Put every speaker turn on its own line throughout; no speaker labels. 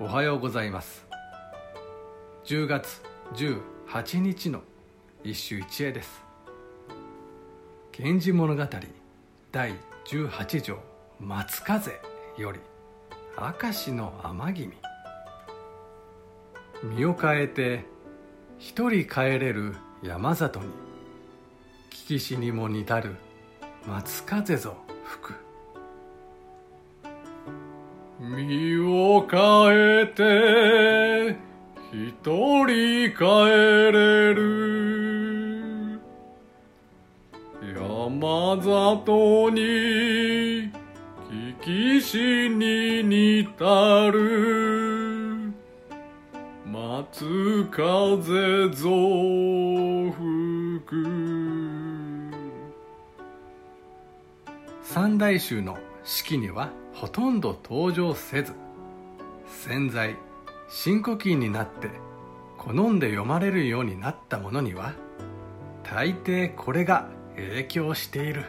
おはようございます。10月18日の一首一会です「源氏物語第18条松風」より「明石の天君」身を変えて一人帰れる山里に聞きしにも似たる松風ぞ吹く。
身を変えて一人帰れる。山里に聞きしに似たる。松風ぞ吹く
三大衆の式にはほとんど登場せず潜在深呼吸になって好んで読まれるようになったものには大抵これが影響している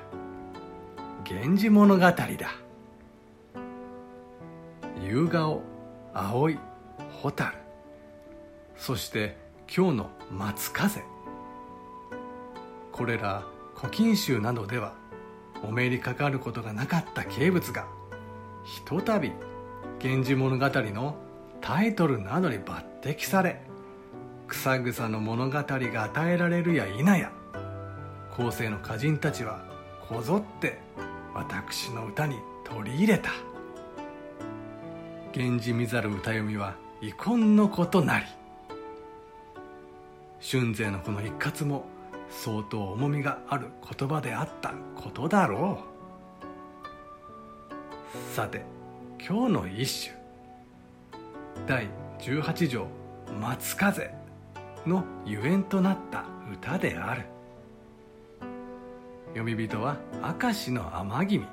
「源氏物語」だ。夕顔葵蛍。そして今日の松風。これら古今集などではお目にかかることがなかった景物がひとたび「源氏物語」のタイトルなどに抜擢され草草の物語が与えられるや否や後世の歌人たちはこぞって私の歌に取り入れた。源氏見ざる歌読みは遺恨のことなり。春勢のこの一括も相当重みがある言葉であったことだろう。さて今日の一首。第18条「松風」のゆえんとなった歌である。読み人は明石の天君。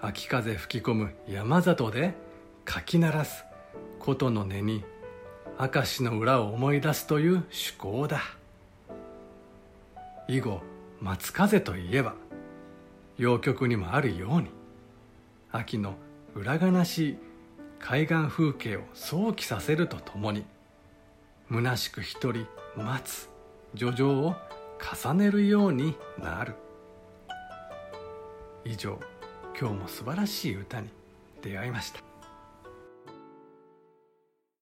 秋風吹き込む山里でかき鳴らす琴の音に明石の裏を思い出すという趣向だ。以後松風といえば洋曲にもあるように秋の裏悲しい海岸風景を想起させるとともに虚しく一人待つ叙情を重ねるようになる。以上今日も素晴らしい歌に出会いました。